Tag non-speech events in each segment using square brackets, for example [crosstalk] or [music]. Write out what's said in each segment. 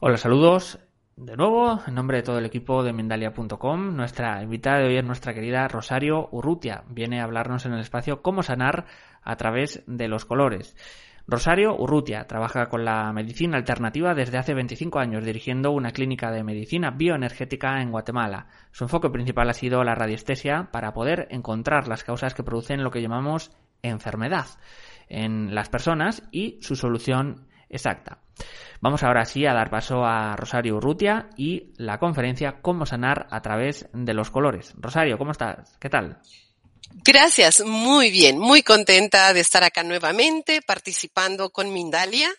Hola, saludos de nuevo en nombre de todo el equipo de Mendalia.com. Nuestra invitada de hoy es nuestra querida Rosario Urrutia. Viene a hablarnos en el espacio cómo sanar a través de los colores. Rosario Urrutia trabaja con la medicina alternativa desde hace 25 años, dirigiendo una clínica de medicina bioenergética en Guatemala. Su enfoque principal ha sido la radiestesia para poder encontrar las causas que producen lo que llamamos enfermedad en las personas y su solución exacta. Vamos ahora sí a dar paso a Rosario Urrutia y la conferencia Cómo sanar a través de los colores. Rosario, ¿cómo estás? ¿Qué tal? Gracias, muy bien, muy contenta de estar acá nuevamente participando con Mindalia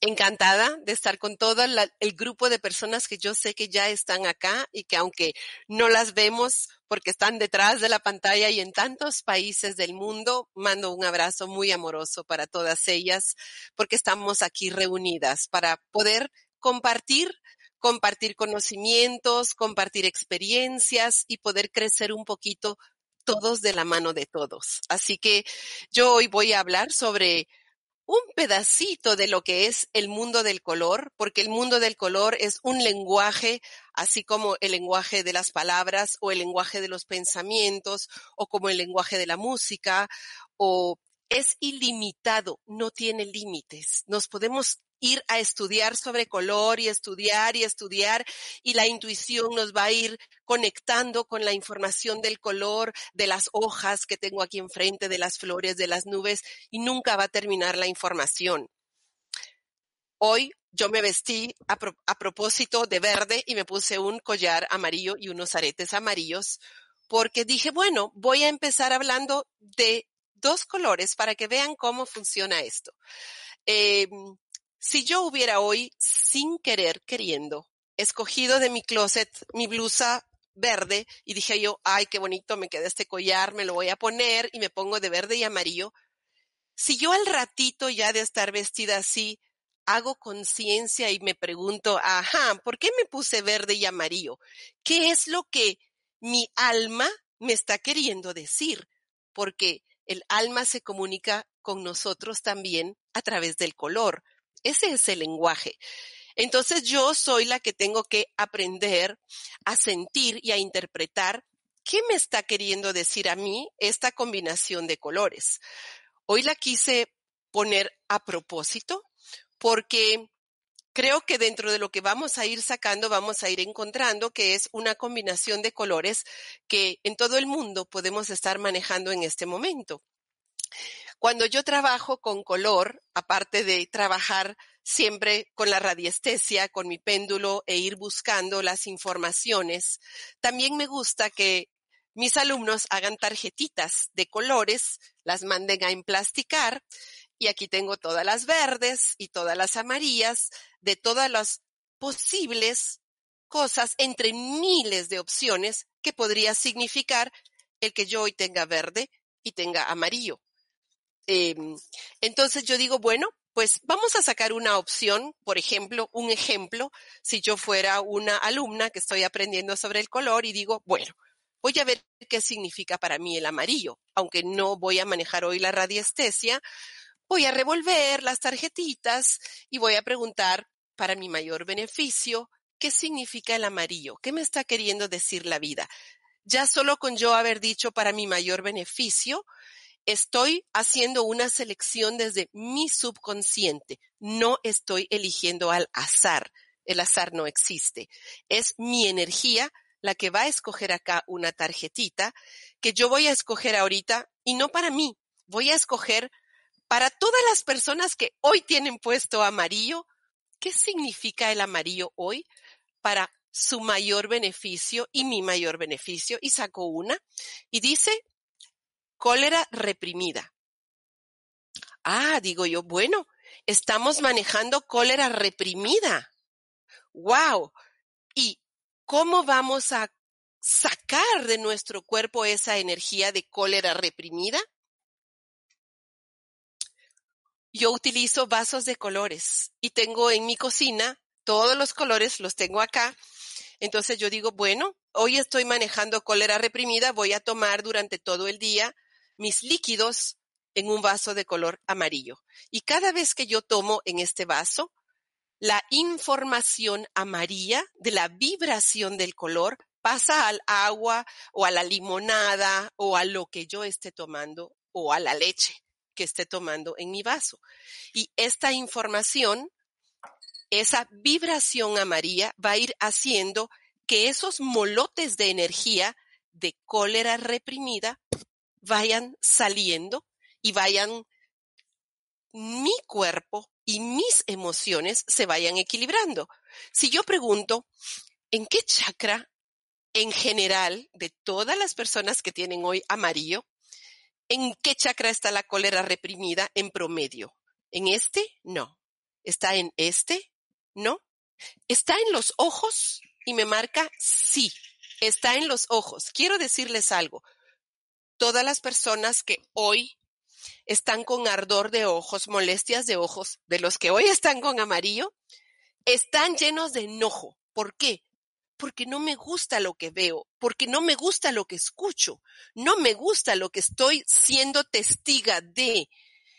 encantada de estar con todo el grupo de personas que yo sé que ya están acá y que aunque no las vemos porque están detrás de la pantalla y en tantos países del mundo, mando un abrazo muy amoroso para todas ellas porque estamos aquí reunidas para poder compartir compartir conocimientos, compartir experiencias y poder crecer un poquito todos de la mano de todos. Así que yo hoy voy a hablar sobre un pedacito de lo que es el mundo del color, porque el mundo del color es un lenguaje, así como el lenguaje de las palabras o el lenguaje de los pensamientos o como el lenguaje de la música o es ilimitado, no tiene límites. Nos podemos ir a estudiar sobre color y estudiar y estudiar y la intuición nos va a ir conectando con la información del color, de las hojas que tengo aquí enfrente, de las flores, de las nubes y nunca va a terminar la información. Hoy yo me vestí a, propósito de verde y me puse un collar amarillo y unos aretes amarillos porque dije, bueno, voy a empezar hablando de dos colores para que vean cómo funciona esto. Eh, si yo hubiera hoy, sin querer, queriendo, escogido de mi closet mi blusa verde y dije yo, ay, qué bonito me queda este collar, me lo voy a poner y me pongo de verde y amarillo. Si yo al ratito ya de estar vestida así, hago conciencia y me pregunto, ajá, ¿por qué me puse verde y amarillo? ¿Qué es lo que mi alma me está queriendo decir? Porque el alma se comunica con nosotros también a través del color. Ese es el lenguaje. Entonces yo soy la que tengo que aprender a sentir y a interpretar qué me está queriendo decir a mí esta combinación de colores. Hoy la quise poner a propósito porque creo que dentro de lo que vamos a ir sacando, vamos a ir encontrando que es una combinación de colores que en todo el mundo podemos estar manejando en este momento. Cuando yo trabajo con color, aparte de trabajar siempre con la radiestesia, con mi péndulo e ir buscando las informaciones, también me gusta que mis alumnos hagan tarjetitas de colores, las manden a emplasticar y aquí tengo todas las verdes y todas las amarillas de todas las posibles cosas entre miles de opciones que podría significar el que yo hoy tenga verde y tenga amarillo. Em, entonces yo digo, bueno, pues vamos a sacar una opción, por ejemplo, un ejemplo, si yo fuera una alumna que estoy aprendiendo sobre el color y digo, bueno, voy a ver qué significa para mí el amarillo, aunque no voy a manejar hoy la radiestesia, voy a revolver las tarjetitas y voy a preguntar para mi mayor beneficio, ¿qué significa el amarillo? ¿Qué me está queriendo decir la vida? Ya solo con yo haber dicho para mi mayor beneficio, estoy haciendo una selección desde mi subconsciente. No estoy eligiendo al azar. El azar no existe. Es mi energía la que va a escoger acá una tarjetita que yo voy a escoger ahorita y no para mí. Voy a escoger para todas las personas que hoy tienen puesto amarillo, ¿qué significa el amarillo hoy para su mayor beneficio y mi mayor beneficio? Y saco una y dice cólera reprimida. Ah, digo yo, bueno, estamos manejando cólera reprimida. ¡Wow! ¿Y cómo vamos a sacar de nuestro cuerpo esa energía de cólera reprimida? Yo utilizo vasos de colores y tengo en mi cocina todos los colores, los tengo acá. Entonces yo digo, bueno, hoy estoy manejando cólera reprimida, voy a tomar durante todo el día mis líquidos en un vaso de color amarillo. Y cada vez que yo tomo en este vaso, la información amarilla de la vibración del color pasa al agua o a la limonada o a lo que yo esté tomando o a la leche que esté tomando en mi vaso. Y esta información, esa vibración amarilla va a ir haciendo que esos molotes de energía de cólera reprimida vayan saliendo y vayan mi cuerpo y mis emociones se vayan equilibrando. Si yo pregunto, ¿en qué chakra en general de todas las personas que tienen hoy amarillo, en qué chakra está la cólera reprimida en promedio? ¿En este? No. ¿Está en este? No. ¿Está en los ojos? Y me marca sí. Está en los ojos. Quiero decirles algo. Todas las personas que hoy están con ardor de ojos, molestias de ojos, de los que hoy están con amarillo, están llenos de enojo. ¿Por qué? Porque no me gusta lo que veo, porque no me gusta lo que escucho, no me gusta lo que estoy siendo testiga de.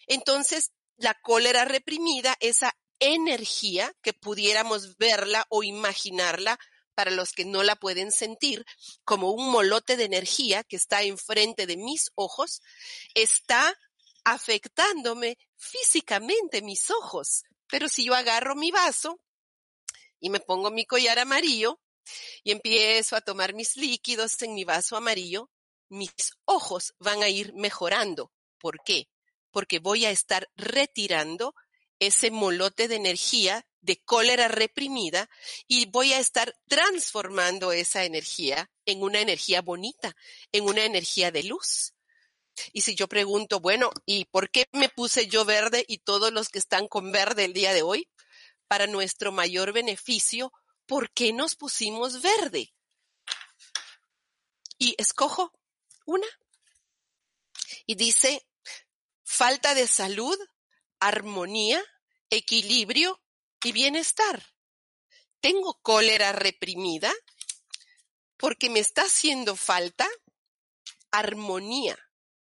Entonces, la cólera reprimida, esa energía que pudiéramos verla o imaginarla para los que no la pueden sentir, como un molote de energía que está enfrente de mis ojos, está afectándome físicamente mis ojos. Pero si yo agarro mi vaso y me pongo mi collar amarillo y empiezo a tomar mis líquidos en mi vaso amarillo, mis ojos van a ir mejorando. ¿Por qué? Porque voy a estar retirando ese molote de energía de cólera reprimida y voy a estar transformando esa energía en una energía bonita, en una energía de luz. Y si yo pregunto, bueno, ¿y por qué me puse yo verde y todos los que están con verde el día de hoy? Para nuestro mayor beneficio, ¿por qué nos pusimos verde? Y escojo una. Y dice, falta de salud, armonía, equilibrio y bienestar. Tengo cólera reprimida porque me está haciendo falta armonía,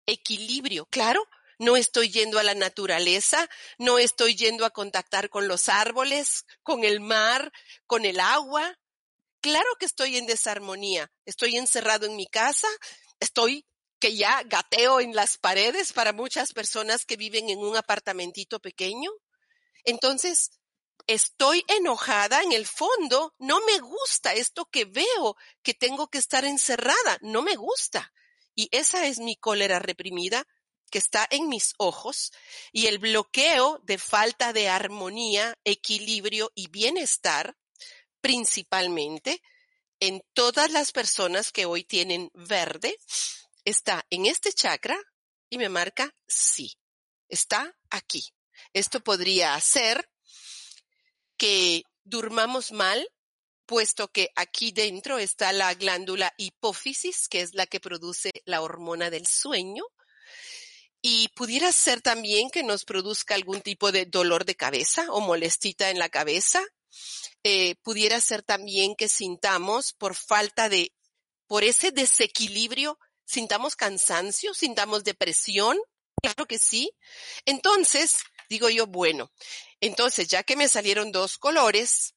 equilibrio. Claro, no estoy yendo a la naturaleza, no estoy yendo a contactar con los árboles, con el mar, con el agua. Claro que estoy en desarmonía. Estoy encerrado en mi casa, estoy que ya gateo en las paredes para muchas personas que viven en un apartamentito pequeño. Entonces, estoy enojada en el fondo, no me gusta esto que veo, que tengo que estar encerrada, no me gusta. Y esa es mi cólera reprimida que está en mis ojos y el bloqueo de falta de armonía, equilibrio y bienestar, principalmente en todas las personas que hoy tienen verde, está en este chakra y me marca sí, está aquí. Esto podría hacer que durmamos mal, puesto que aquí dentro está la glándula hipófisis, que es la que produce la hormona del sueño, y pudiera ser también que nos produzca algún tipo de dolor de cabeza o molestita en la cabeza. Eh, pudiera ser también que sintamos por falta de, por ese desequilibrio, sintamos cansancio, sintamos depresión. Claro que sí. Entonces, digo yo, bueno, entonces ya que me salieron dos colores,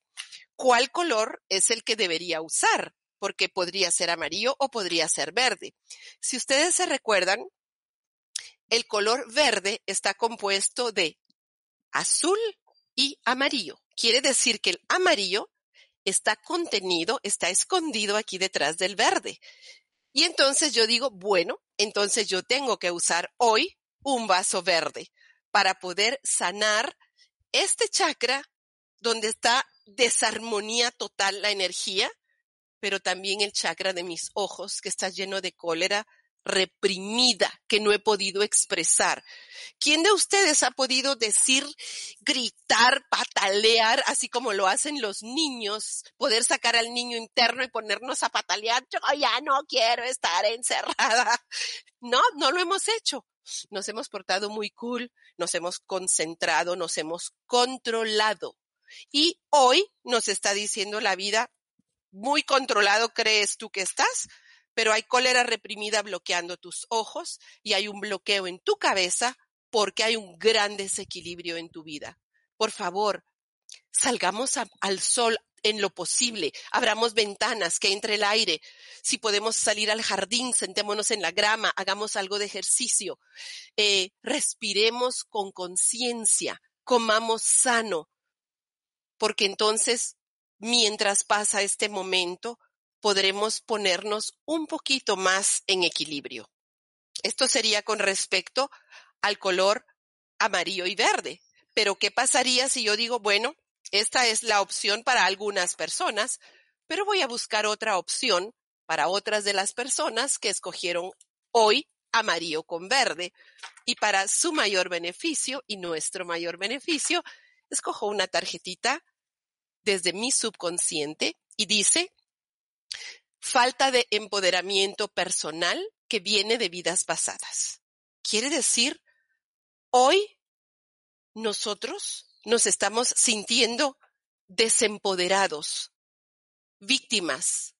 cuál color es el que debería usar, porque podría ser amarillo o podría ser verde. Si ustedes se recuerdan, el color verde está compuesto de azul y amarillo. Quiere decir que el amarillo está contenido, está escondido aquí detrás del verde. Y entonces yo digo, bueno, entonces yo tengo que usar hoy un vaso verde, para poder sanar este chakra donde está desarmonía total la energía, pero también el chakra de mis ojos que está lleno de cólera, reprimida que no he podido expresar. ¿Quién de ustedes ha podido decir, gritar, patalear, así como lo hacen los niños, poder sacar al niño interno y ponernos a patalear? Yo ya no quiero estar encerrada. [laughs] No, no lo hemos hecho. Nos hemos portado muy cool, nos hemos concentrado, nos hemos controlado. Y hoy nos está diciendo la vida, muy controlado crees tú que estás, pero hay cólera reprimida bloqueando tus ojos y hay un bloqueo en tu cabeza porque hay un gran desequilibrio en tu vida. Por favor, salgamos al sol en lo posible, abramos ventanas, que entre el aire. Si podemos salir al jardín, sentémonos en la grama, hagamos algo de ejercicio, eh, respiremos con conciencia, comamos sano, porque entonces, mientras pasa este momento, podremos ponernos un poquito más en equilibrio. Esto sería con respecto al color amarillo y verde. Pero ¿qué pasaría si yo digo, bueno, esta es la opción para algunas personas, pero voy a buscar otra opción para otras de las personas que escogieron hoy amarillo con verde. Y para su mayor beneficio y nuestro mayor beneficio, escojo una tarjetita desde mi subconsciente y dice, falta de empoderamiento personal que viene de vidas pasadas. Quiere decir, hoy nosotros nos estamos sintiendo desempoderados, víctimas.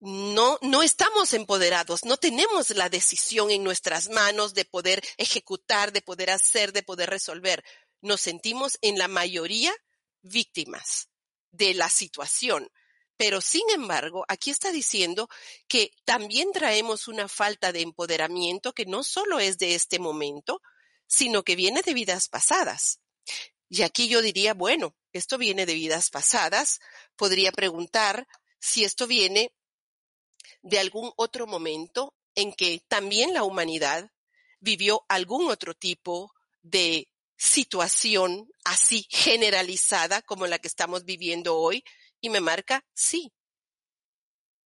No, no estamos empoderados, no tenemos la decisión en nuestras manos de poder ejecutar, de poder hacer, de poder resolver. Nos sentimos en la mayoría víctimas de la situación. Pero sin embargo, aquí está diciendo que también traemos una falta de empoderamiento que no solo es de este momento, sino que viene de vidas pasadas. Y aquí yo diría, bueno, esto viene de vidas pasadas. Podría preguntar si esto viene de algún otro momento en que también la humanidad vivió algún otro tipo de situación así generalizada como la que estamos viviendo hoy, y me marca sí.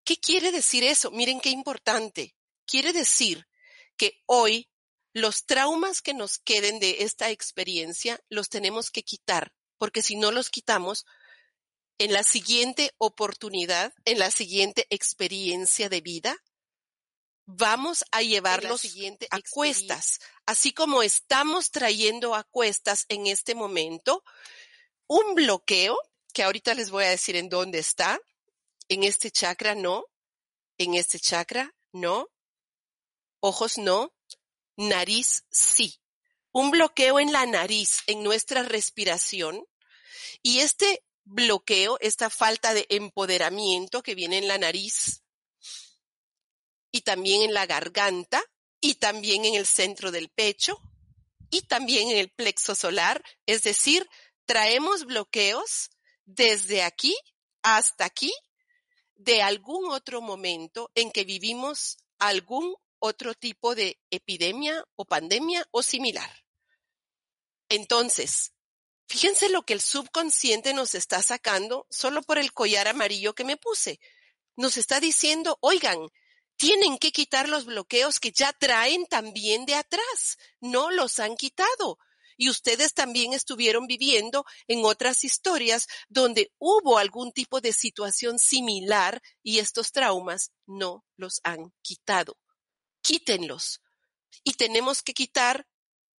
¿Qué quiere decir eso? Miren qué importante. Quiere decir que hoy los traumas que nos queden de esta experiencia los tenemos que quitar, porque si no los quitamos, en la siguiente oportunidad, en la siguiente experiencia de vida, vamos a llevarlos a cuestas, así como estamos trayendo a cuestas en este momento un bloqueo que ahorita les voy a decir en dónde está. En este chakra no, en este chakra no, ojos no, nariz sí. Un bloqueo en la nariz, en nuestra respiración. Y este bloqueo, esta falta de empoderamiento que viene en la nariz y también en la garganta y también en el centro del pecho y también en el plexo solar, es decir, traemos bloqueos desde aquí hasta aquí de algún otro momento en que vivimos algún otro tipo de epidemia o pandemia o similar. Entonces, fíjense lo que el subconsciente nos está sacando solo por el collar amarillo que me puse. Nos está diciendo, oigan, tienen que quitar los bloqueos que ya traen también de atrás. No los han quitado. Y ustedes también estuvieron viviendo en otras historias donde hubo algún tipo de situación similar y estos traumas no los han quitado. Quítenlos. Y tenemos que quitar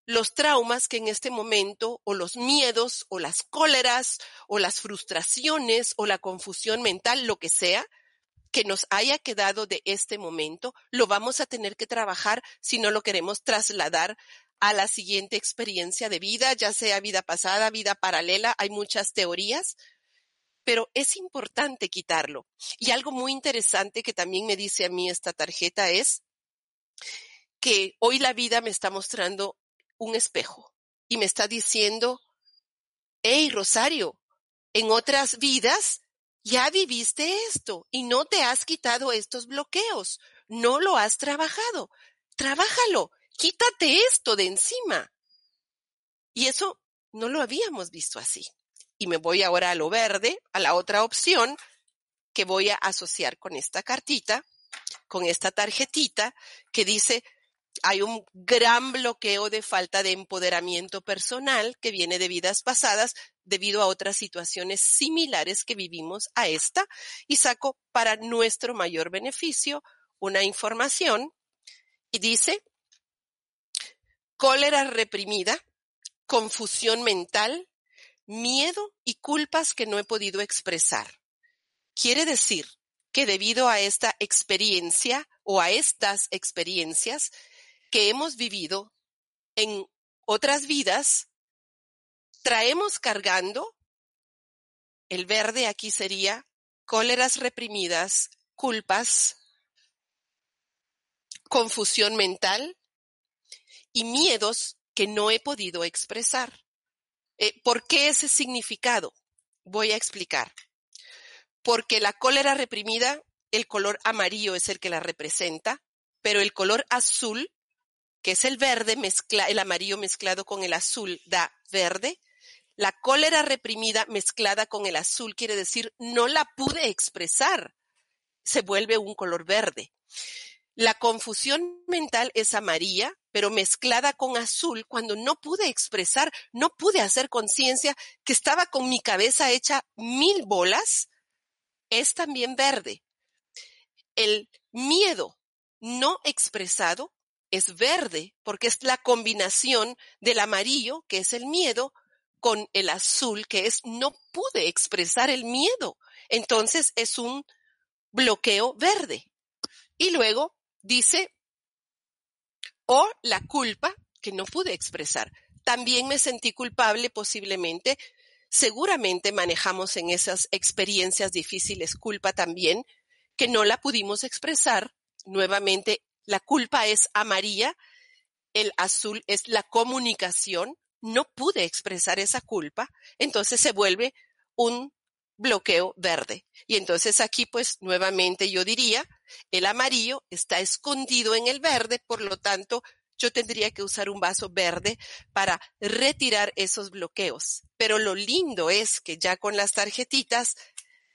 los traumas que en este momento, o los miedos, o las cóleras, o las frustraciones, o la confusión mental, lo que sea, que nos haya quedado de este momento, lo vamos a tener que trabajar si no lo queremos trasladar a la siguiente experiencia de vida, ya sea vida pasada, vida paralela, hay muchas teorías, pero es importante quitarlo. Y algo muy interesante que también me dice a mí esta tarjeta es que hoy la vida me está mostrando un espejo y me está diciendo, hey Rosario, en otras vidas ya viviste esto y no te has quitado estos bloqueos, no lo has trabajado, trabájalo quítate esto de encima. Y eso no lo habíamos visto así. Y me voy ahora a lo verde, a la otra opción que voy a asociar con esta cartita, con esta tarjetita que dice hay un gran bloqueo de falta de empoderamiento personal que viene de vidas pasadas debido a otras situaciones similares que vivimos a esta y saco para nuestro mayor beneficio una información y dice cólera reprimida, confusión mental, miedo y culpas que no he podido expresar. Quiere decir que debido a esta experiencia o a estas experiencias que hemos vivido en otras vidas, traemos cargando, el verde aquí sería cóleras reprimidas, culpas, confusión mental y miedos que no he podido expresar. Eh, ¿Por qué ese significado? Voy a explicar. Porque la cólera reprimida, el color amarillo es el que la representa, pero el color azul, que es el verde, mezcla, el amarillo mezclado con el azul da verde. La cólera reprimida mezclada con el azul quiere decir no la pude expresar. Se vuelve un color verde. La confusión mental es amarilla, pero mezclada con azul cuando no pude expresar, no pude hacer conciencia que estaba con mi cabeza hecha mil bolas, es también verde. El miedo no expresado es verde porque es la combinación del amarillo, que es el miedo, con el azul, que es no pude expresar el miedo. Entonces es un bloqueo verde. Y luego dice, o la culpa que no pude expresar. También me sentí culpable posiblemente. Seguramente manejamos en esas experiencias difíciles culpa también, que no la pudimos expresar. Nuevamente, la culpa es amarilla, el azul es la comunicación. No pude expresar esa culpa, entonces se vuelve un bloqueo verde. Y entonces aquí pues nuevamente yo diría, el amarillo está escondido en el verde, por lo tanto yo tendría que usar un vaso verde para retirar esos bloqueos. Pero lo lindo es que ya con las tarjetitas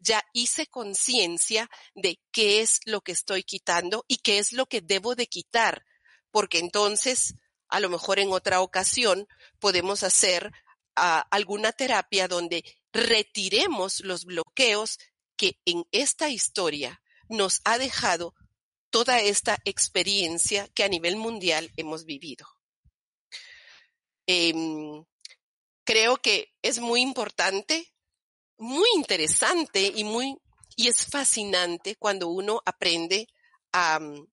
ya hice conciencia de qué es lo que estoy quitando y qué es lo que debo de quitar, porque entonces a lo mejor en otra ocasión podemos hacer alguna terapia donde retiremos los bloqueos que en esta historia nos ha dejado toda esta experiencia que a nivel mundial hemos vivido. Eh, creo que es muy importante, muy interesante y muy y es fascinante cuando uno aprende a um,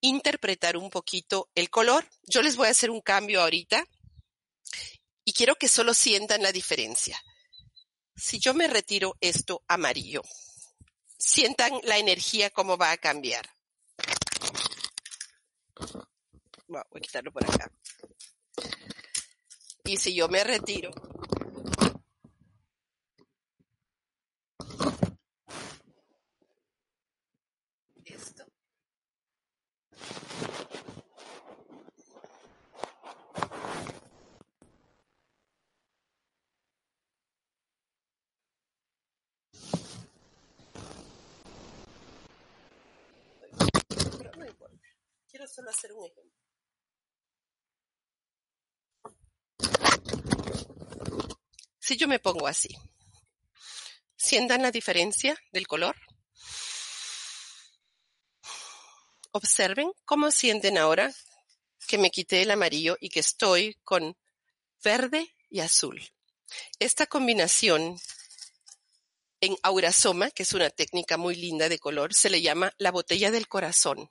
interpretar un poquito el color. Yo les voy a hacer un cambio ahorita y quiero que solo sientan la diferencia si yo me retiro esto amarillo, sientan la energía cómo va a cambiar. voy a quitarlo por acá. Y si yo me retiro Quiero solo hacer un ejemplo. Si yo me pongo así, ¿sientan la diferencia del color? Observen cómo sienten ahora que me quité el amarillo y que estoy con verde y azul. Esta combinación en aurasoma, que es una técnica muy linda de color, se le llama la botella del corazón.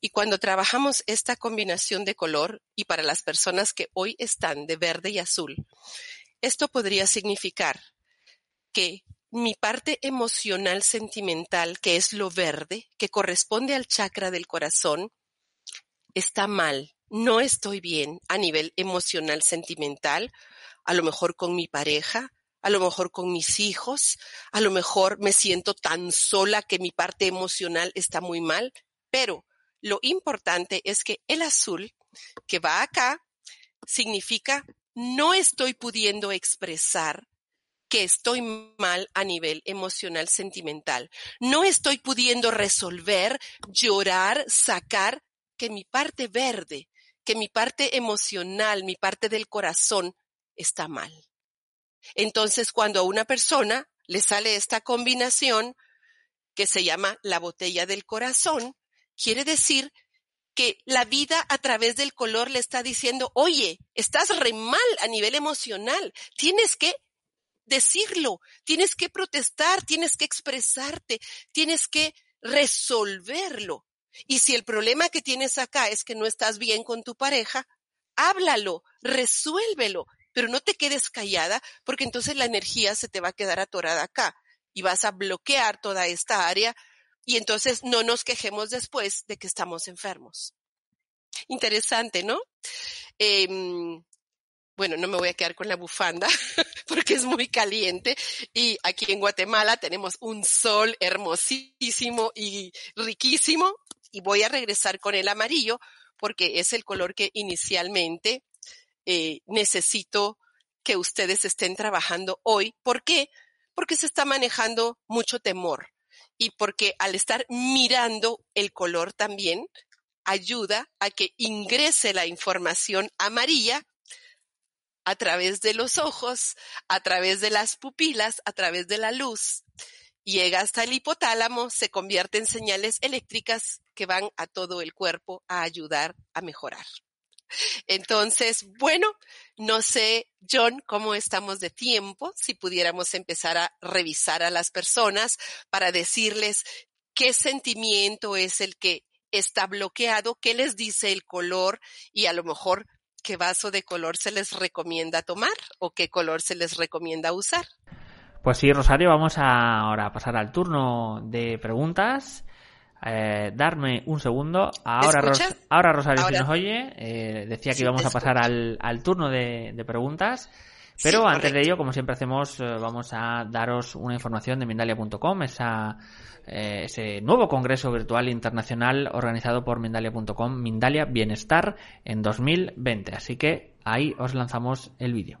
Y cuando trabajamos esta combinación de color, y para las personas que hoy están de verde y azul, esto podría significar que mi parte emocional sentimental, que es lo verde, que corresponde al chakra del corazón, está mal. No estoy bien a nivel emocional sentimental, a lo mejor con mi pareja, a lo mejor con mis hijos, a lo mejor me siento tan sola que mi parte emocional está muy mal, pero lo importante es que el azul que va acá significa no estoy pudiendo expresar que estoy mal a nivel emocional sentimental. No estoy pudiendo resolver, llorar, sacar que mi parte verde, que mi parte emocional, mi parte del corazón está mal. Entonces, cuando a una persona le sale esta combinación que se llama la botella del corazón, quiere decir que la vida a través del color le está diciendo, oye, estás re mal a nivel emocional, tienes que decirlo, tienes que protestar, tienes que expresarte, tienes que resolverlo. Y si el problema que tienes acá es que no estás bien con tu pareja, háblalo, resuélvelo, pero no te quedes callada porque entonces la energía se te va a quedar atorada acá y vas a bloquear toda esta área y entonces no nos quejemos después de que estamos enfermos. Interesante, ¿no? Eh, bueno, no me voy a quedar con la bufanda [laughs] porque es muy caliente y aquí en Guatemala tenemos un sol hermosísimo y riquísimo y voy a regresar con el amarillo porque es el color que inicialmente eh, necesito que ustedes estén trabajando hoy. ¿Por qué? Porque se está manejando mucho temor y porque al estar mirando el color también ayuda a que ingrese la información amarilla a través de los ojos, a través de las pupilas, a través de la luz. Llega hasta el hipotálamo, se convierte en señales eléctricas que van a todo el cuerpo a ayudar a mejorar. Entonces, bueno, no sé, John, cómo estamos de tiempo, si pudiéramos empezar a revisar a las personas para decirles qué sentimiento es el que está bloqueado, qué les dice el color y a lo mejor qué vaso de color se les recomienda tomar o qué color se les recomienda usar. Pues sí, Rosario, vamos a ahora a pasar al turno de preguntas. Eh, darme un segundo. Ahora, ahora Rosario, si nos oye, eh, decía que íbamos a pasar al, al turno de, de preguntas. Pero antes de ello, como siempre hacemos, eh, vamos a daros una información de Mindalia.com, esa, ese nuevo congreso virtual internacional organizado por Mindalia.com, Mindalia Bienestar en 2020. Así que ahí os lanzamos el vídeo.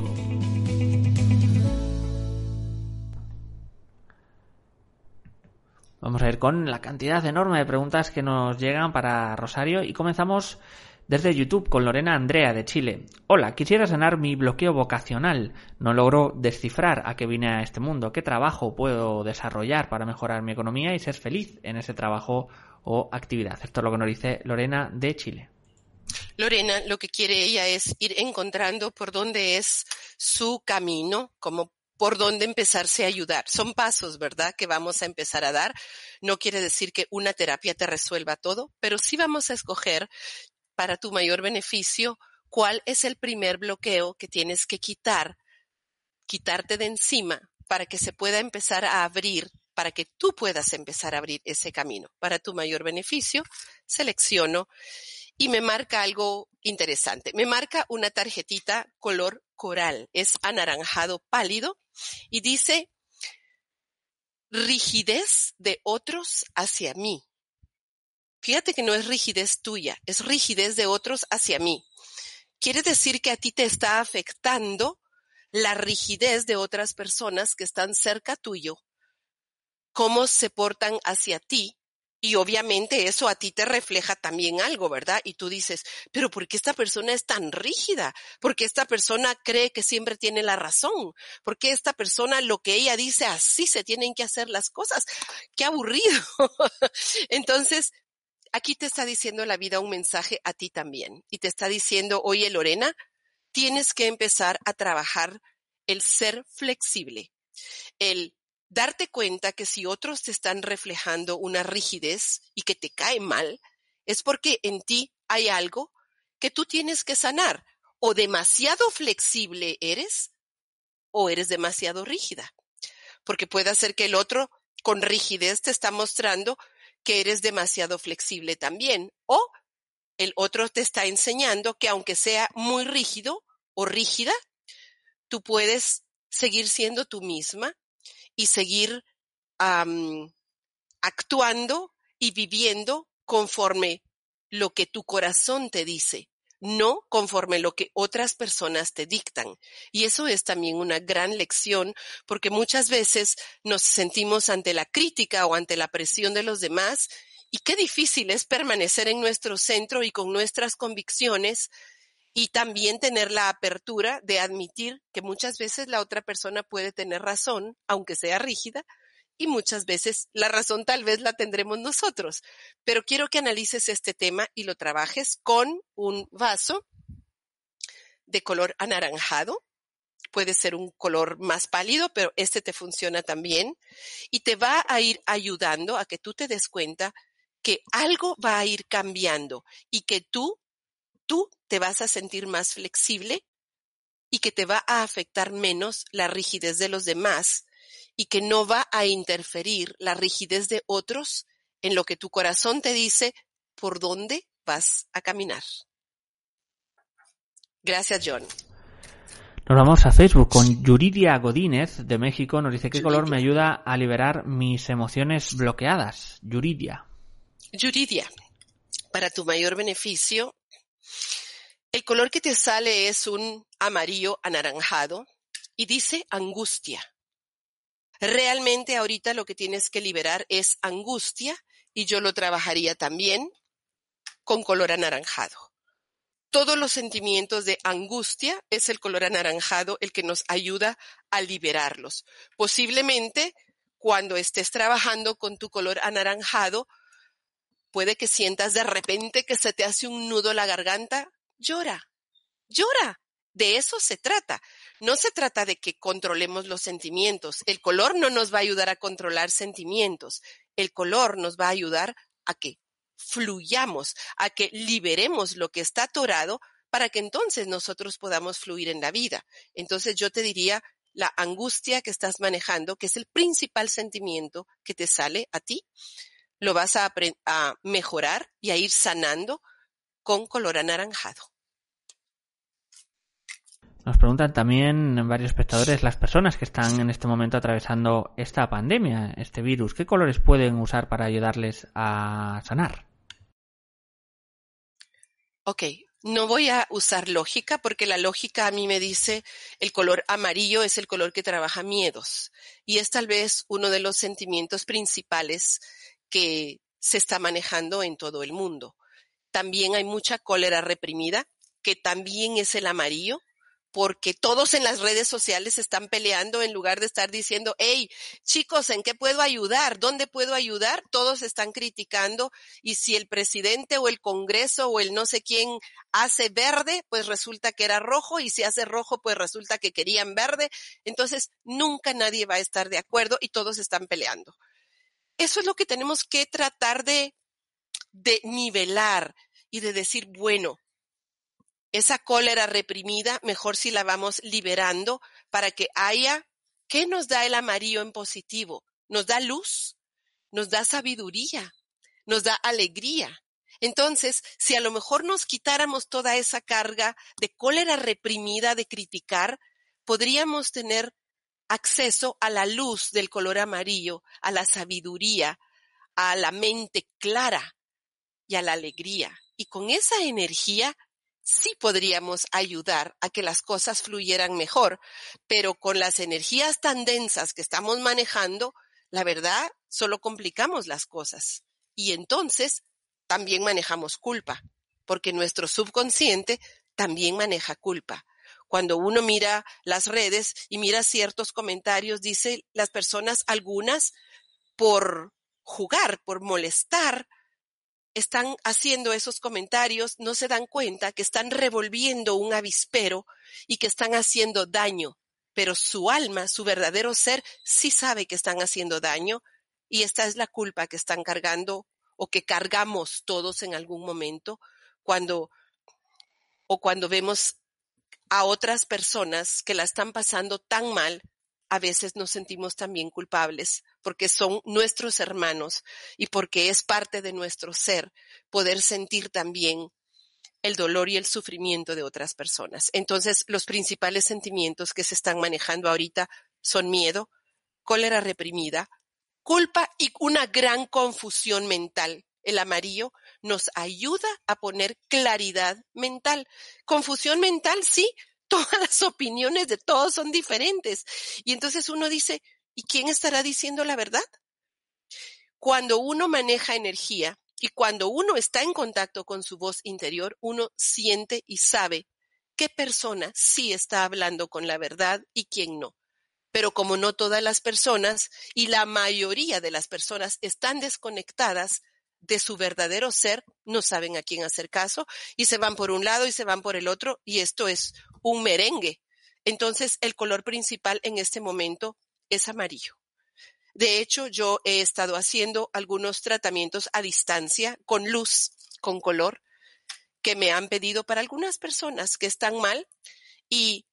Vamos a ir con la cantidad enorme de preguntas que nos llegan para Rosario y comenzamos desde YouTube con Lorena Andrea de Chile. Hola, quisiera sanar mi bloqueo vocacional. No logro descifrar a qué vine a este mundo. ¿Qué trabajo puedo desarrollar para mejorar mi economía y ser feliz en ese trabajo o actividad? Esto es lo que nos dice Lorena de Chile. Lorena lo que quiere ella es ir encontrando por dónde es su camino, como por dónde empezarse a ayudar. Son pasos, ¿verdad?, que vamos a empezar a dar. No quiere decir que una terapia te resuelva todo, pero sí vamos a escoger para tu mayor beneficio cuál es el primer bloqueo que tienes que quitar, quitarte de encima para que se pueda empezar a abrir, para que tú puedas empezar a abrir ese camino. Para tu mayor beneficio, selecciono y me marca algo interesante. Me marca una tarjetita color coral, es anaranjado pálido y dice, rigidez de otros hacia mí. Fíjate que no es rigidez tuya, es rigidez de otros hacia mí. Quiere decir que a ti te está afectando la rigidez de otras personas que están cerca tuyo, cómo se portan hacia ti y obviamente eso a ti te refleja también algo, ¿verdad? Y tú dices, pero ¿por qué esta persona es tan rígida? ¿Por qué esta persona cree que siempre tiene la razón? ¿Por qué esta persona lo que ella dice así se tienen que hacer las cosas? Qué aburrido. [laughs] Entonces, aquí te está diciendo la vida un mensaje a ti también. Y te está diciendo, oye Lorena, tienes que empezar a trabajar el ser flexible, el darte cuenta que si otros te están reflejando una rigidez y que te cae mal, es porque en ti hay algo que tú tienes que sanar. O demasiado flexible eres o eres demasiado rígida. Porque puede ser que el otro con rigidez te está mostrando que eres demasiado flexible también. O el otro te está enseñando que aunque sea muy rígido o rígida, tú puedes seguir siendo tú misma y seguir actuando y viviendo conforme lo que tu corazón te dice, no conforme lo que otras personas te dictan. Y eso es también una gran lección porque muchas veces nos sentimos ante la crítica o ante la presión de los demás y qué difícil es permanecer en nuestro centro y con nuestras convicciones y también tener la apertura de admitir que muchas veces la otra persona puede tener razón, aunque sea rígida, y muchas veces la razón tal vez la tendremos nosotros. Pero quiero que analices este tema y lo trabajes con un vaso de color anaranjado. Puede ser un color más pálido, pero este te funciona también y te va a ir ayudando a que tú te des cuenta que algo va a ir cambiando y que tú, tú te vas a sentir más flexible y que te va a afectar menos la rigidez de los demás y que no va a interferir la rigidez de otros en lo que tu corazón te dice por dónde vas a caminar. Gracias, John. Nos vamos a Facebook con Yuridia Godínez de México. Nos dice qué color me ayuda a liberar mis emociones bloqueadas. Yuridia. Yuridia, para tu mayor beneficio, el color que te sale es un amarillo anaranjado y dice angustia. Realmente ahorita lo que tienes que liberar es angustia y yo lo trabajaría también con color anaranjado. Todos los sentimientos de angustia es el color anaranjado el que nos ayuda a liberarlos. Posiblemente cuando estés trabajando con tu color anaranjado, puede que sientas de repente que se te hace un nudo la garganta. Llora, llora. De eso se trata. No se trata de que controlemos los sentimientos. El color no nos va a ayudar a controlar sentimientos. El color nos va a ayudar a que fluyamos, a que liberemos lo que está atorado para que entonces nosotros podamos fluir en la vida. Entonces yo te diría la angustia que estás manejando, que es el principal sentimiento que te sale a ti, lo vas a, a mejorar y a ir sanando con color anaranjado. Nos preguntan también varios espectadores, las personas que están en este momento atravesando esta pandemia, este virus, ¿qué colores pueden usar para ayudarles a sanar? Ok, no voy a usar lógica porque la lógica a mí me dice el color amarillo es el color que trabaja miedos y es tal vez uno de los sentimientos principales que se está manejando en todo el mundo. También hay mucha cólera reprimida, que también es el amarillo, porque todos en las redes sociales están peleando en lugar de estar diciendo, hey, chicos, ¿en qué puedo ayudar? ¿Dónde puedo ayudar? Todos están criticando y si el presidente o el Congreso o el no sé quién hace verde, pues resulta que era rojo y si hace rojo, pues resulta que querían verde. Entonces, nunca nadie va a estar de acuerdo y todos están peleando. Eso es lo que tenemos que tratar de, de nivelar y de decir, bueno, esa cólera reprimida, mejor si la vamos liberando para que haya, ¿qué nos da el amarillo en positivo? Nos da luz, nos da sabiduría, nos da alegría. Entonces, si a lo mejor nos quitáramos toda esa carga de cólera reprimida, de criticar, podríamos tener acceso a la luz del color amarillo, a la sabiduría, a la mente clara y a la alegría. Y con esa energía sí podríamos ayudar a que las cosas fluyeran mejor, pero con las energías tan densas que estamos manejando, la verdad, solo complicamos las cosas. Y entonces también manejamos culpa, porque nuestro subconsciente también maneja culpa. Cuando uno mira las redes y mira ciertos comentarios, dice las personas, algunas, por jugar, por molestar, están haciendo esos comentarios no se dan cuenta que están revolviendo un avispero y que están haciendo daño, pero su alma, su verdadero ser, sí sabe que están haciendo daño y esta es la culpa que están cargando o que cargamos todos en algún momento cuando o cuando vemos a otras personas que la están pasando tan mal, a veces nos sentimos también culpables porque son nuestros hermanos y porque es parte de nuestro ser poder sentir también el dolor y el sufrimiento de otras personas. Entonces, los principales sentimientos que se están manejando ahorita son miedo, cólera reprimida, culpa y una gran confusión mental. El amarillo nos ayuda a poner claridad mental. Confusión mental, sí, [laughs] todas las opiniones de todos son diferentes. Y entonces uno dice, ¿y quién estará diciendo la verdad? Cuando uno maneja energía y cuando uno está en contacto con su voz interior, uno siente y sabe qué persona sí está hablando con la verdad y quién no. Pero como no todas las personas y la mayoría de las personas están desconectadas de su verdadero ser, no saben a quién hacer caso y se van por un lado y se van por el otro y esto es un merengue. Entonces el color principal en este momento es amarillo. De hecho, yo he estado haciendo algunos tratamientos a distancia con luz, con color, que me han pedido para algunas personas que están mal y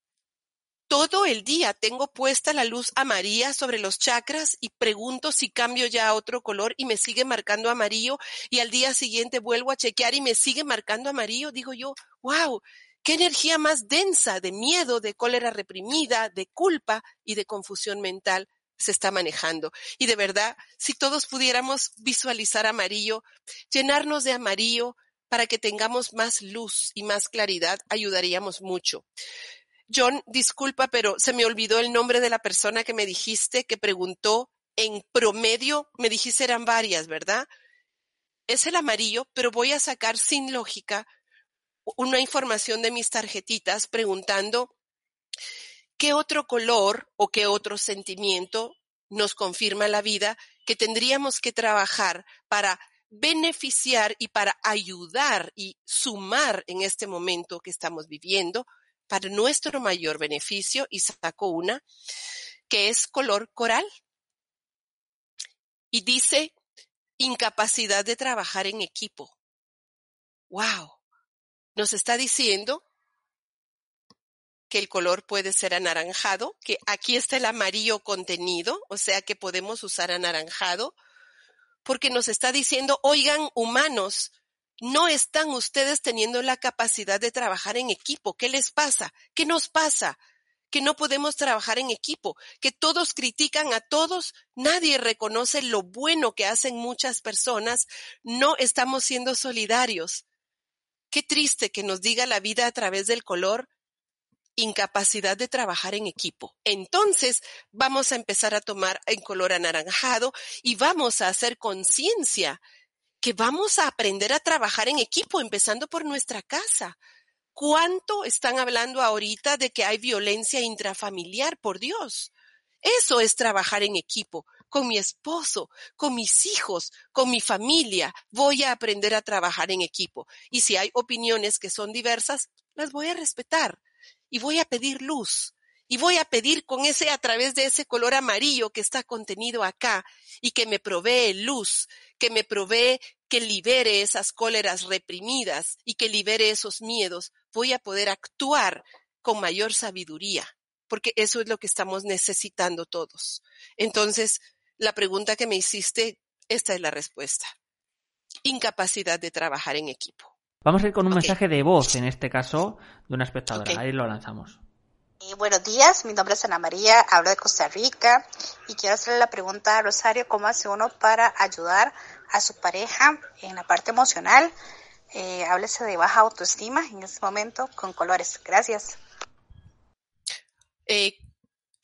todo el día tengo puesta la luz amarilla sobre los chakras y pregunto si cambio ya a otro color y me sigue marcando amarillo y al día siguiente vuelvo a chequear y me sigue marcando amarillo. Digo yo, wow, qué energía más densa de miedo, de cólera reprimida, de culpa y de confusión mental se está manejando. Y de verdad, si todos pudiéramos visualizar amarillo, llenarnos de amarillo para que tengamos más luz y más claridad, ayudaríamos mucho. John, disculpa, pero se me olvidó el nombre de la persona que me dijiste que preguntó en promedio, me dijiste eran varias, ¿verdad? Es el amarillo, pero voy a sacar sin lógica una información de mis tarjetitas preguntando qué otro color o qué otro sentimiento nos confirma la vida que tendríamos que trabajar para beneficiar y para ayudar y sumar en este momento que estamos viviendo para nuestro mayor beneficio y saco una que es color coral. Y dice incapacidad de trabajar en equipo. ¡Wow! Nos está diciendo que el color puede ser anaranjado, que aquí está el amarillo contenido, o sea que podemos usar anaranjado, porque nos está diciendo, oigan, humanos, no están ustedes teniendo la capacidad de trabajar en equipo. ¿Qué les pasa? ¿Qué nos pasa? Que no podemos trabajar en equipo, que todos critican a todos, nadie reconoce lo bueno que hacen muchas personas, no estamos siendo solidarios. Qué triste que nos diga la vida a través del color, incapacidad de trabajar en equipo. Entonces vamos a empezar a tomar en color anaranjado y vamos a hacer conciencia que vamos a aprender a trabajar en equipo, empezando por nuestra casa. ¿Cuánto están hablando ahorita de que hay violencia intrafamiliar, por Dios? Eso es trabajar en equipo, con mi esposo, con mis hijos, con mi familia. Voy a aprender a trabajar en equipo. Y si hay opiniones que son diversas, las voy a respetar y voy a pedir luz. Y voy a pedir con ese, a través de ese color amarillo que está contenido acá y que me provee luz, que me provee que libere esas cóleras reprimidas y que libere esos miedos, voy a poder actuar con mayor sabiduría, porque eso es lo que estamos necesitando todos. Entonces, la pregunta que me hiciste, esta es la respuesta. Incapacidad de trabajar en equipo. Vamos a ir con un mensaje de voz, en este caso, de una espectadora. Ahí lo lanzamos. Buenos días, mi nombre es Ana María, hablo de Costa Rica y quiero hacerle la pregunta a Rosario, ¿cómo hace uno para ayudar a su pareja en la parte emocional? Eh, háblese de baja autoestima en este momento con colores. Gracias. Eh,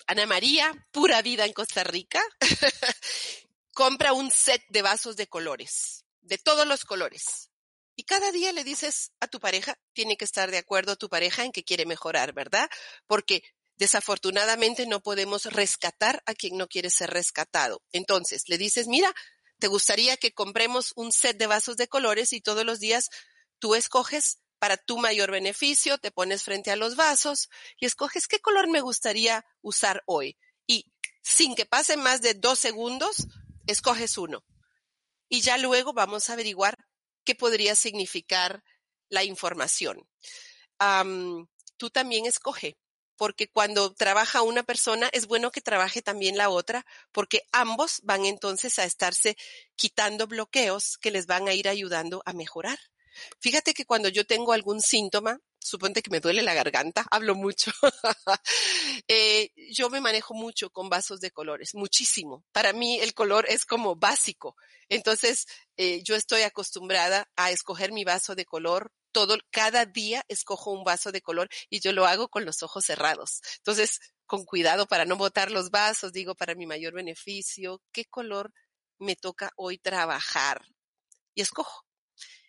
Ana María, pura vida en Costa Rica, [laughs] compra un set de vasos de colores, de todos los colores. Y cada día le dices a tu pareja, tiene que estar de acuerdo tu pareja en que quiere mejorar, ¿verdad? Porque desafortunadamente no podemos rescatar a quien no quiere ser rescatado. Entonces, le dices, mira, te gustaría que compremos un set de vasos de colores y todos los días tú escoges para tu mayor beneficio, te pones frente a los vasos y escoges qué color me gustaría usar hoy. Y sin que pase más de dos segundos, escoges uno. Y ya luego vamos a averiguar qué podría significar la información. tú también escoge porque cuando trabaja una persona es bueno que trabaje también la otra, porque ambos van entonces a estarse quitando bloqueos que les van a ir ayudando a mejorar. Fíjate que cuando yo tengo algún síntoma, suponte que me duele la garganta, [laughs] hablo mucho, [laughs] eh, yo me manejo mucho con vasos de colores, muchísimo. Para mí el color es como básico. Entonces, eh, yo estoy acostumbrada a escoger mi vaso de color todo, cada día escojo un vaso de color y yo lo hago con los ojos cerrados. Entonces, con cuidado para no botar los vasos, digo, para mi mayor beneficio, ¿qué color me toca hoy trabajar? Y escojo.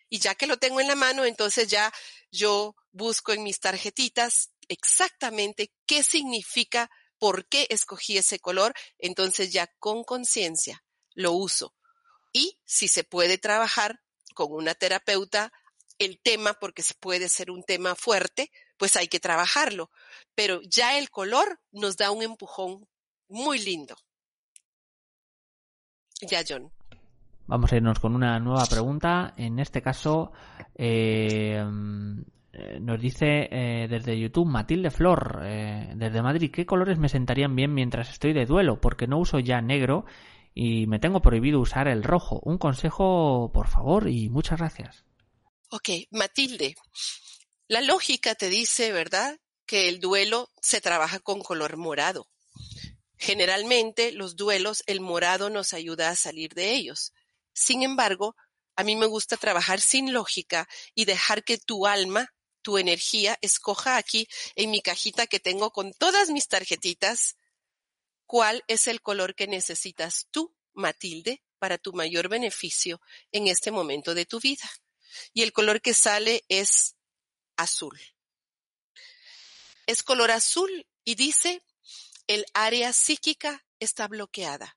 Y ya que lo tengo en la mano, entonces ya yo busco en mis tarjetitas exactamente qué significa, por qué escogí ese color, entonces ya con conciencia lo uso. Y si se puede trabajar con una terapeuta el tema, porque puede ser un tema fuerte, pues hay que trabajarlo. Pero ya el color nos da un empujón muy lindo. Ya, John. Vamos a irnos con una nueva pregunta. En este caso, eh, nos dice eh, desde YouTube Matilde Flor, eh, desde Madrid, ¿qué colores me sentarían bien mientras estoy de duelo? Porque no uso ya negro y me tengo prohibido usar el rojo. Un consejo, por favor, y muchas gracias. Ok, Matilde, la lógica te dice, ¿verdad? Que el duelo se trabaja con color morado. Generalmente los duelos, el morado nos ayuda a salir de ellos. Sin embargo, a mí me gusta trabajar sin lógica y dejar que tu alma, tu energía, escoja aquí en mi cajita que tengo con todas mis tarjetitas, cuál es el color que necesitas tú, Matilde, para tu mayor beneficio en este momento de tu vida y el color que sale es azul. Es color azul y dice, el área psíquica está bloqueada.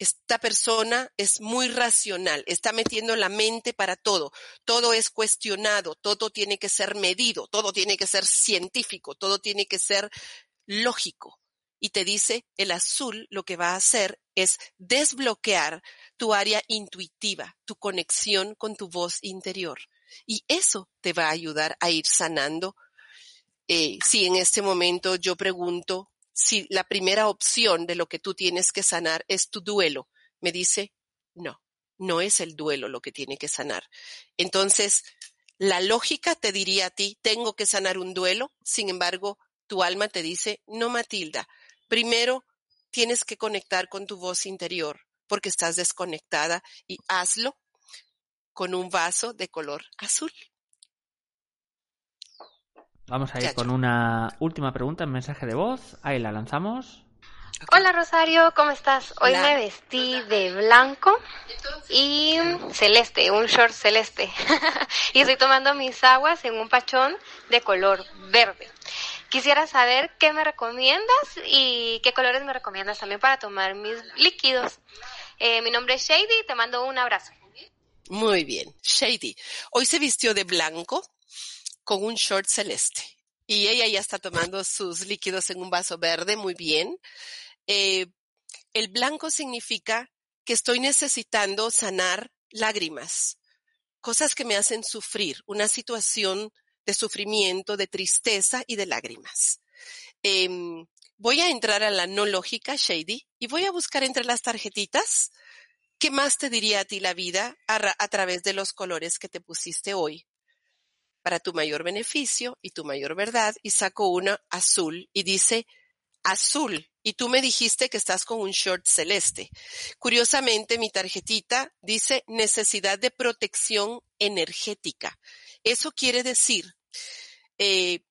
Esta persona es muy racional, está metiendo la mente para todo. Todo es cuestionado, todo tiene que ser medido, todo tiene que ser científico, todo tiene que ser lógico y te dice el azul lo que va a hacer es desbloquear tu área intuitiva, tu conexión con tu voz interior. Y eso te va a ayudar a ir sanando. Eh, si en este momento yo pregunto si la primera opción de lo que tú tienes que sanar es tu duelo, me dice, no, no es el duelo lo que tiene que sanar. Entonces, la lógica te diría a ti, tengo que sanar un duelo, sin embargo, tu alma te dice, no, Matilda, Primero, tienes que conectar con tu voz interior porque estás desconectada y hazlo con un vaso de color azul. Vamos a ir con una última pregunta en mensaje de voz. Ahí la lanzamos. Hola Rosario, ¿cómo estás? Hoy me vestí de blanco y celeste, un short celeste. [laughs] y estoy tomando mis aguas en un pachón de color verde. Quisiera saber qué me recomiendas y qué colores me recomiendas también para tomar mis líquidos. Eh, mi nombre es Shady y te mando un abrazo. Muy bien, Shady. Hoy se vistió de blanco con un short celeste y ella ya está tomando sus líquidos en un vaso verde, muy bien. Eh, el blanco significa que estoy necesitando sanar lágrimas, cosas que me hacen sufrir, una situación de sufrimiento, de tristeza y de lágrimas. Em, voy a entrar a la no lógica, Shady, y voy a buscar entre las tarjetitas qué más te diría a ti la vida a, a través de los colores que te pusiste hoy para tu mayor beneficio y tu mayor verdad. Y saco una azul y dice azul. Y tú me dijiste que estás con un short celeste. Curiosamente, mi tarjetita dice necesidad de protección energética. Eso quiere decir, eh,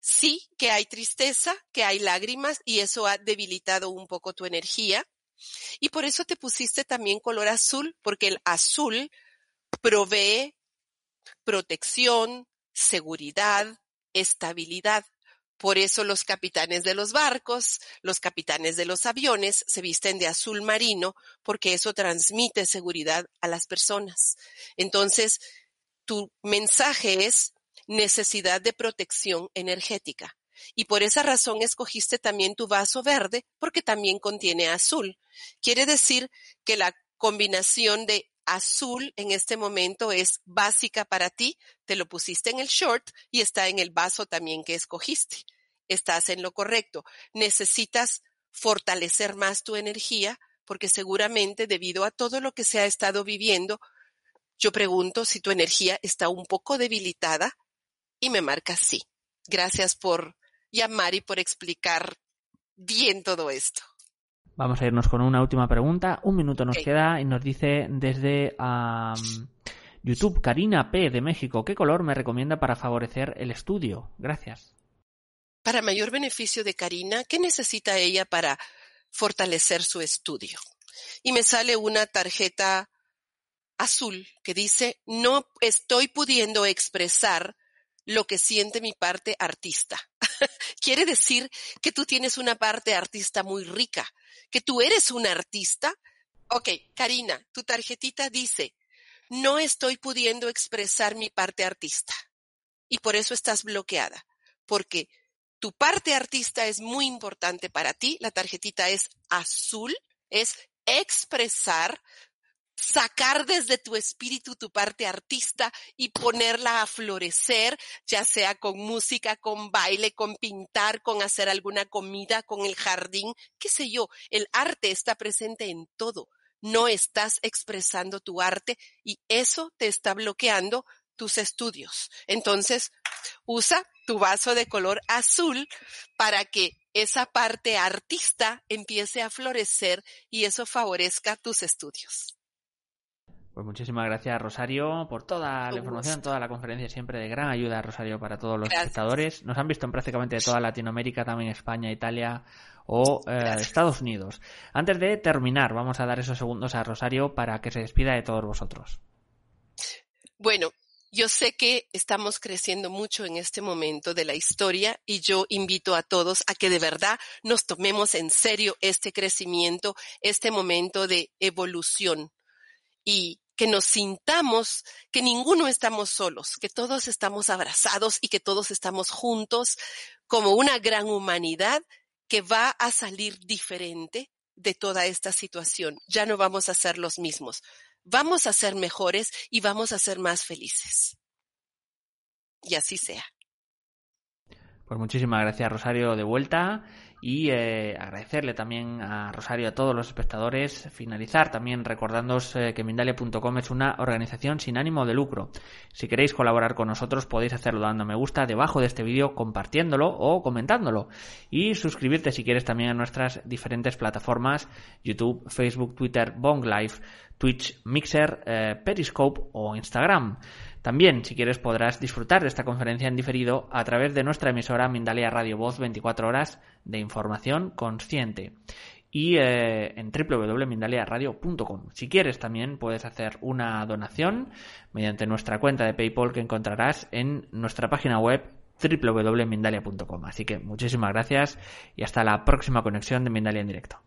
sí que hay tristeza, que hay lágrimas y eso ha debilitado un poco tu energía. Y por eso te pusiste también color azul, porque el azul provee protección, seguridad, estabilidad. Por eso los capitanes de los barcos, los capitanes de los aviones se visten de azul marino porque eso transmite seguridad a las personas. Entonces, tu mensaje es necesidad de protección energética. Y por esa razón escogiste también tu vaso verde porque también contiene azul. Quiere decir que la combinación de azul en este momento es básica para ti, te lo pusiste en el short y está en el vaso también que escogiste. Estás en lo correcto. Necesitas fortalecer más tu energía porque seguramente debido a todo lo que se ha estado viviendo, yo pregunto si tu energía está un poco debilitada y me marca sí. Gracias por llamar y por explicar bien todo esto. Vamos a irnos con una última pregunta. Un minuto nos queda y nos dice desde YouTube, Karina P. de México, ¿qué color me recomienda para favorecer el estudio? Gracias. Para mayor beneficio de Karina, ¿qué necesita ella para fortalecer su estudio? Y me sale una tarjeta azul que dice, no estoy pudiendo expresar lo que siente mi parte artista. [laughs] Quiere decir que tú tienes una parte artista muy rica, que tú eres un artista. Ok, Karina, tu tarjetita dice, no estoy pudiendo expresar mi parte artista. Y por eso estás bloqueada, porque tu parte artista es muy importante para ti. La tarjetita es azul, es expresar sacar desde tu espíritu tu parte artista y ponerla a florecer, ya sea con música, con baile, con pintar, con hacer alguna comida, con el jardín, qué sé yo. El arte está presente en todo. No estás expresando tu arte y eso te está bloqueando tus estudios. Entonces, usa tu vaso de color azul para que esa parte artista empiece a florecer y eso favorezca tus estudios. Pues muchísimas gracias, Rosario, por toda la información, toda la conferencia, siempre de gran ayuda, Rosario, para todos los espectadores. Nos han visto en prácticamente toda Latinoamérica, también España, Italia o eh, Estados Unidos. Antes de terminar, vamos a dar esos segundos a Rosario para que se despida de todos vosotros. Bueno, yo sé que estamos creciendo mucho en este momento de la historia y yo invito a todos a que de verdad nos tomemos en serio este crecimiento, este momento de evolución. Y que nos sintamos que ninguno estamos solos, que todos estamos abrazados y que todos estamos juntos como una gran humanidad que va a salir diferente de toda esta situación. Ya no vamos a ser los mismos. Vamos a ser mejores y vamos a ser más felices. Y así sea. Pues muchísimas gracias Rosario de vuelta y eh, agradecerle también a Rosario, a todos los espectadores, finalizar también recordándoos eh, que Mindalia.com es una organización sin ánimo de lucro. Si queréis colaborar con nosotros podéis hacerlo dando me gusta debajo de este vídeo, compartiéndolo o comentándolo y suscribirte si quieres también a nuestras diferentes plataformas YouTube, Facebook, Twitter, Bong Live, Twitch, Mixer, eh, Periscope o Instagram. También, si quieres, podrás disfrutar de esta conferencia en diferido a través de nuestra emisora Mindalia Radio Voz 24 horas de información consciente y eh, en www.mindaliaradio.com. Si quieres también puedes hacer una donación mediante nuestra cuenta de PayPal que encontrarás en nuestra página web www.mindalia.com. Así que muchísimas gracias y hasta la próxima conexión de Mindalia en directo.